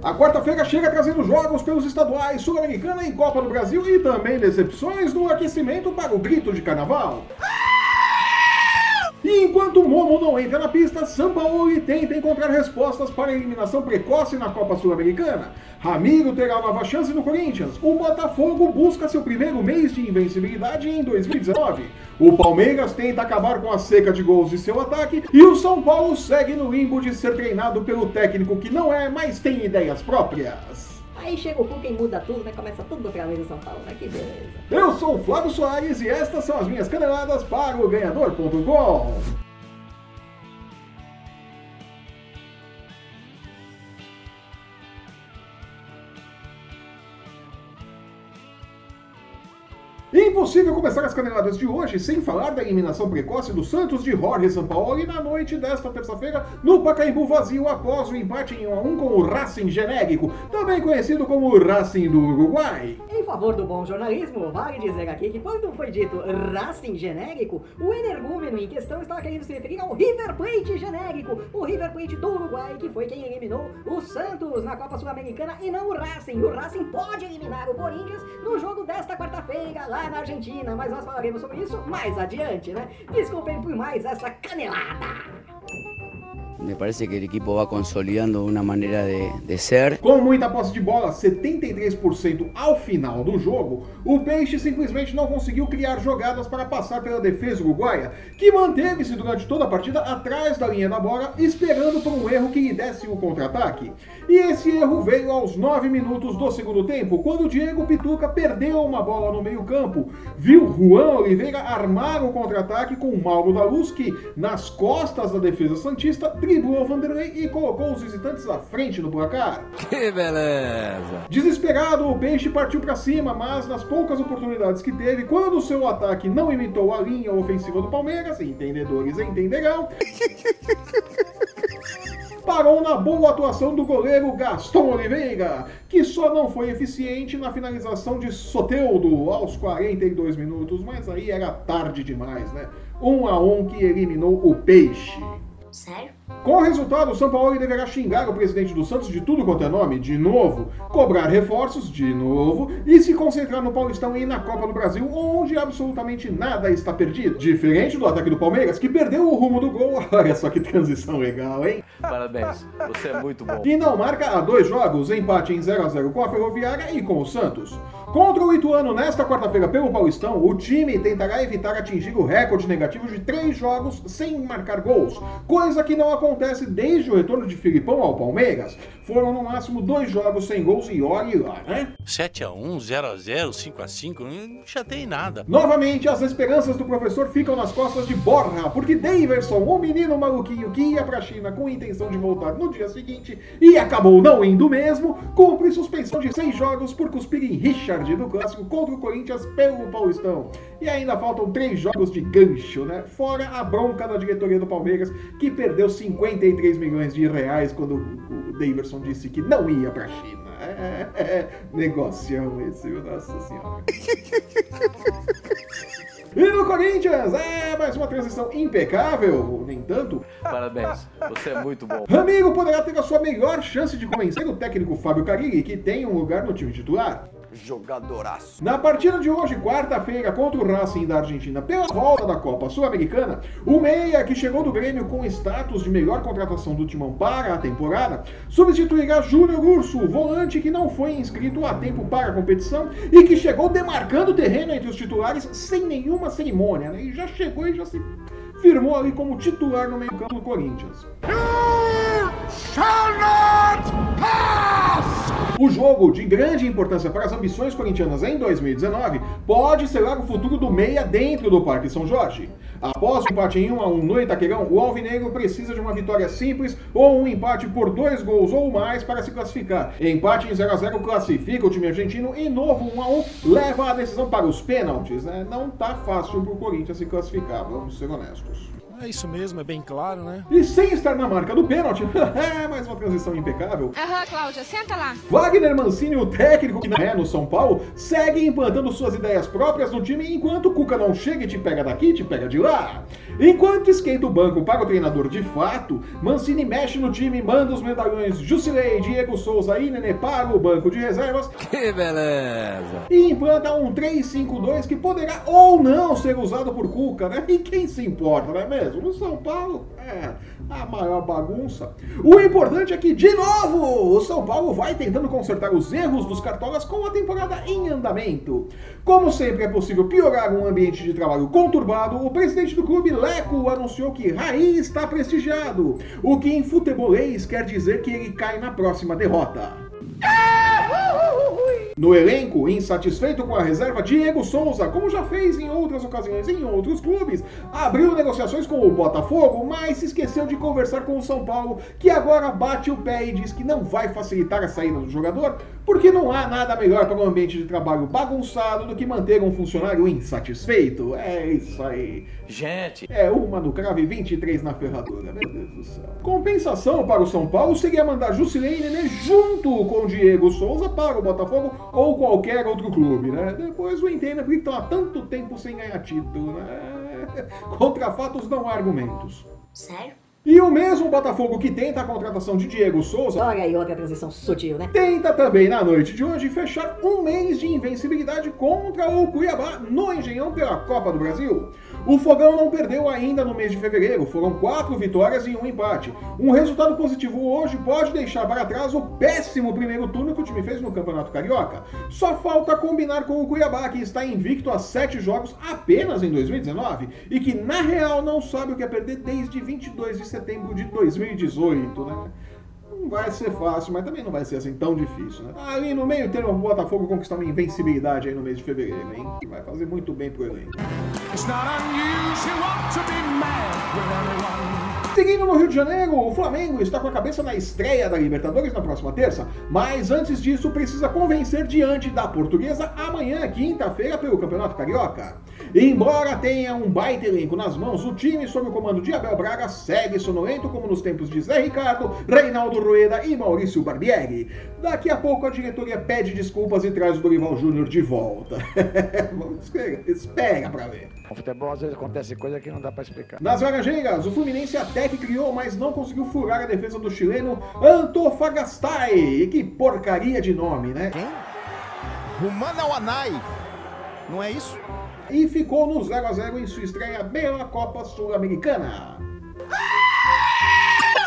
A quarta-feira chega trazendo jogos pelos estaduais, Sul-Americana e Copa do Brasil e também decepções no aquecimento para o grito de carnaval. E enquanto Momo não entra na pista, Sampaoli tenta encontrar respostas para a eliminação precoce na Copa Sul-Americana. Ramiro terá nova chance no Corinthians. O Botafogo busca seu primeiro mês de invencibilidade em 2019. O Palmeiras tenta acabar com a seca de gols de seu ataque. E o São Paulo segue no limbo de ser treinado pelo técnico que não é, mas tem ideias próprias. Aí chega o Cuca e muda tudo, né? Começa tudo outra vez no São Paulo, né? Que beleza. Eu sou o Flávio Soares e estas são as minhas caneladas para o Ganhador.com. Impossível começar as caneladas de hoje sem falar da eliminação precoce do Santos de Jorge Sampaoli na noite desta terça-feira no Pacaembu vazio após o empate em 1 a 1 com o Racing Genérico, também conhecido como Racing do Uruguai. Favor do bom jornalismo, vale dizer aqui que quando foi dito Racing genérico, o energúmeno em questão estava querendo se referir ao River Plate genérico, o River Plate do Uruguai, que foi quem eliminou o Santos na Copa Sul-Americana e não o Racing. O Racing pode eliminar o Corinthians no jogo desta quarta-feira lá na Argentina, mas nós falaremos sobre isso mais adiante, né? Desculpem por mais essa canelada. Me parece que el equipo va consolidando una manera de, de ser. Com muita posse de bola, 73% ao final do jogo, o Peixe simplesmente não conseguiu criar jogadas para passar pela defesa uruguaia, que manteve-se durante toda a partida atrás da linha da bola, esperando por um erro que lhe desse o contra-ataque. E esse erro veio aos 9 minutos do segundo tempo, quando Diego Pituca perdeu uma bola no meio-campo. Viu Juan Oliveira armar o contra-ataque com Mauro da Luz, que, nas costas da defesa Santista, driblou Vanderlei e colocou os visitantes à frente no placar. Que beleza! Desesperado, o Peixe partiu para cima, mas nas poucas oportunidades que teve, quando o seu ataque não imitou a linha ofensiva do Palmeiras, entendedores entenderão, parou na boa atuação do goleiro Gaston Oliveira, que só não foi eficiente na finalização de Soteudo aos 42 minutos, mas aí era tarde demais, né? Um a um que eliminou o Peixe. Sério? Com o resultado, o São Paulo deverá xingar o presidente do Santos de tudo quanto é nome, de novo, cobrar reforços, de novo, e se concentrar no Paulistão e na Copa do Brasil, onde absolutamente nada está perdido. Diferente do ataque do Palmeiras, que perdeu o rumo do gol. Olha só que transição legal, hein? Parabéns, você é muito bom. E não marca há dois jogos, empate em 0 a 0 com a Ferroviária e com o Santos. Contra o Ituano nesta quarta-feira pelo Paulistão, o time tentará evitar atingir o recorde negativo de três jogos sem marcar gols, coisa que não acontece desde o retorno de Filipão ao Palmeiras. Foram no máximo dois jogos sem gols e olhe lá, né? 7x1, 0x0, 5x5, não chatei nada. Novamente, as esperanças do professor ficam nas costas de Borja, porque Daverson, o menino maluquinho que ia pra China com a intenção de voltar no dia seguinte e acabou não indo mesmo, cumpre suspensão de seis jogos por cuspir em Richard do clássico contra o Corinthians pelo Paulistão. E ainda faltam três jogos de gancho, né? Fora a bronca da diretoria do Palmeiras, que perdeu 53 milhões de reais quando o Daverson disse que não ia pra China. É, é, é negocião esse, nossa senhora. E no Corinthians, é mais uma transição impecável, nem tanto. Parabéns, você é muito bom. Amigo poderá ter a sua melhor chance de convencer o técnico Fábio Carilli, que tem um lugar no time titular. Jogadoraço. Na partida de hoje, quarta-feira, contra o Racing da Argentina, pela volta da Copa Sul-Americana, o Meia, que chegou do Grêmio com status de melhor contratação do Timão para a temporada, substituirá Júnior Urso, volante que não foi inscrito a tempo para a competição e que chegou demarcando terreno entre os titulares sem nenhuma cerimônia, né? E já chegou e já se firmou ali como titular no meio-campo do Corinthians. O jogo, de grande importância para as ambições corintianas em 2019, pode selar o futuro do Meia dentro do Parque São Jorge. Após o empate em 1 a 1 no Itaquerão, o Alvinegro precisa de uma vitória simples ou um empate por dois gols ou mais para se classificar. Empate em 0 a 0 classifica o time argentino e novo 1 a 1 leva a decisão para os pênaltis. Né? Não tá fácil para o Corinthians se classificar, vamos ser honestos. É isso mesmo, é bem claro, né? E sem estar na marca do pênalti, é mais uma transição impecável. Aham, Cláudia, senta lá. Wagner Mancini, o técnico que não é no São Paulo, segue implantando suas ideias próprias no time enquanto o Cuca não chega e te pega daqui, te pega de lá. Enquanto esquenta o banco para o treinador de fato, Mancini mexe no time, manda os medalhões Jusilei, Diego Souza e Nenê para o banco de reservas Que beleza. e implanta um 3-5-2 que poderá ou não ser usado por Cuca, né? E quem se importa, não é mesmo? No São Paulo, é a maior bagunça. O importante é que, de novo, o São Paulo vai tentando consertar os erros dos cartolas com a temporada em andamento. Como sempre é possível piorar um ambiente de trabalho conturbado, o presidente do clube, Leco, anunciou que Raí está prestigiado, o que em futebolês quer dizer que ele cai na próxima derrota. No elenco, insatisfeito com a reserva, Diego Souza, como já fez em outras ocasiões em outros clubes, abriu negociações com o Botafogo, mas se esqueceu de conversar com o São Paulo, que agora bate o pé e diz que não vai facilitar a saída do jogador, porque não há nada melhor para um ambiente de trabalho bagunçado do que manter um funcionário insatisfeito. É isso aí. Gente, É uma no crave e 23 na ferradura, meu Deus do céu. Compensação para o São Paulo seria mandar Jusilei e Nenê junto com Diego Souza para o Botafogo ou qualquer outro clube, né? Depois o entenda porque estão há tanto tempo sem ganhar título, né? Contra fatos não há argumentos. Sério? E o mesmo Botafogo que tenta a contratação de Diego Souza Olha aí outra transição sutil, né? tenta também na noite de hoje fechar um mês de invencibilidade contra o Cuiabá no Engenhão pela Copa do Brasil. O Fogão não perdeu ainda no mês de fevereiro, foram quatro vitórias e um empate. Um resultado positivo hoje pode deixar para trás o péssimo primeiro turno que o time fez no Campeonato Carioca. Só falta combinar com o Cuiabá, que está invicto a sete jogos apenas em 2019 e que na real não sabe o que é perder desde 22 de setembro de 2018, né? Não vai ser fácil, mas também não vai ser assim tão difícil, né? Ali no meio termo, o Botafogo conquistar uma invencibilidade aí no mês de fevereiro, hein? Que vai fazer muito bem pro elenco. Seguindo no Rio de Janeiro, o Flamengo está com a cabeça na estreia da Libertadores na próxima terça, mas antes disso precisa convencer diante da Portuguesa amanhã, quinta-feira, pelo Campeonato Carioca. Embora tenha um baita elenco nas mãos, o time sob o comando de Abel Braga segue sonolento como nos tempos de Zé Ricardo, Reinaldo Rueda e Maurício Barbieri. Daqui a pouco a diretoria pede desculpas e traz o Dorival Júnior de volta. Vamos espera pra ver. No futebol às vezes acontece coisa que não dá pra explicar. Nas Laranjeiras, o Fluminense até que criou, mas não conseguiu furar a defesa do chileno Antofagastai. Que porcaria de nome, né? Rumana Wanai. Não é isso? E ficou no 0x0 em sua estreia pela Copa Sul-Americana.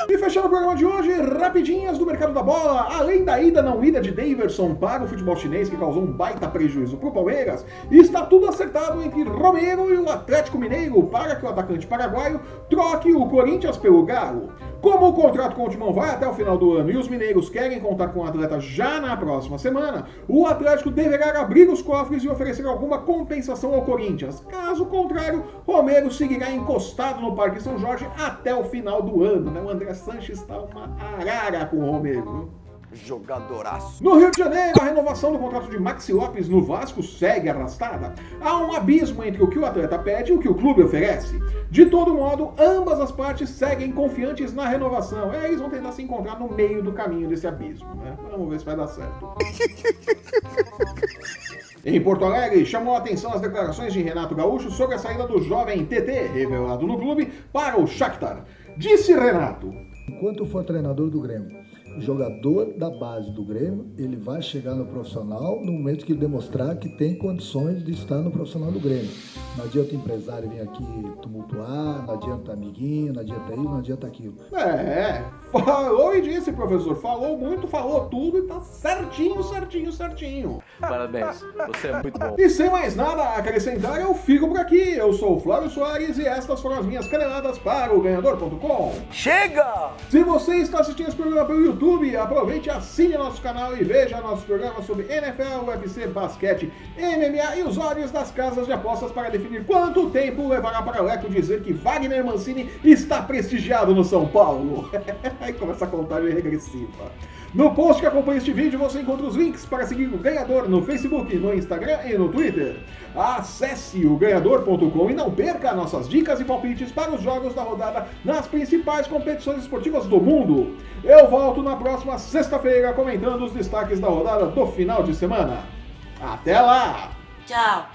E fechando o programa de hoje, rapidinhas do mercado da bola. Além da ida não ida de Daverson para o futebol chinês, que causou um baita prejuízo para o Palmeiras, está tudo acertado entre Romero e o Atlético Mineiro para que o atacante paraguaio troque o Corinthians pelo Galo. Como o contrato com o Timão vai até o final do ano e os mineiros querem contar com o atleta já na próxima semana, o Atlético deverá abrir os cofres e oferecer alguma compensação ao Corinthians. Caso contrário, Romero seguirá encostado no Parque São Jorge até o final do ano. Né? O André Sanches está uma arara com o Romero. jogadoraço. No Rio de Janeiro, a renovação do contrato de Maxi Lopes no Vasco segue arrastada. Há um abismo entre o que o atleta pede e o que o clube oferece. De todo modo, ambas as partes seguem confiantes na renovação. É, eles vão tentar se encontrar no meio do caminho desse abismo, né? Vamos ver se vai dar certo. Em Porto Alegre, chamou a atenção as declarações de Renato Gaúcho sobre a saída do jovem TT, revelado no clube, para o Shakhtar. Disse Renato, Enquanto for treinador do Grêmio, jogador da base do Grêmio, ele vai chegar no profissional no momento que ele demonstrar que tem condições de estar no profissional do Grêmio. Não adianta o empresário vir aqui tumultuar, não adianta amiguinho, não adianta isso, não adianta aquilo. É, falou e disse, professor. Falou muito, falou tudo e tá certinho, certinho, certinho. Parabéns, você é muito bom. E sem mais nada a acrescentar, eu fico por aqui. Eu sou o Flávio Soares e estas foram as minhas caneladas para o Ganhador.com. Chega! Se você está assistindo esse programa pelo YouTube, aproveite, assine nosso canal e veja nossos programas sobre NFL, UFC, basquete, MMA e os olhos das casas de apostas para definir quanto tempo levará para Leco dizer que Wagner Mancini está prestigiado no São Paulo. Aí começa a contagem regressiva. No post que acompanha este vídeo você encontra os links para seguir o ganhador no Facebook, no Instagram e no Twitter. Acesse o ganhador.com e não perca nossas dicas e palpites para os jogos da rodada nas principais competições esportivas do mundo. Eu volto na próxima sexta-feira comentando os destaques da rodada do final de semana. Até lá! Tchau!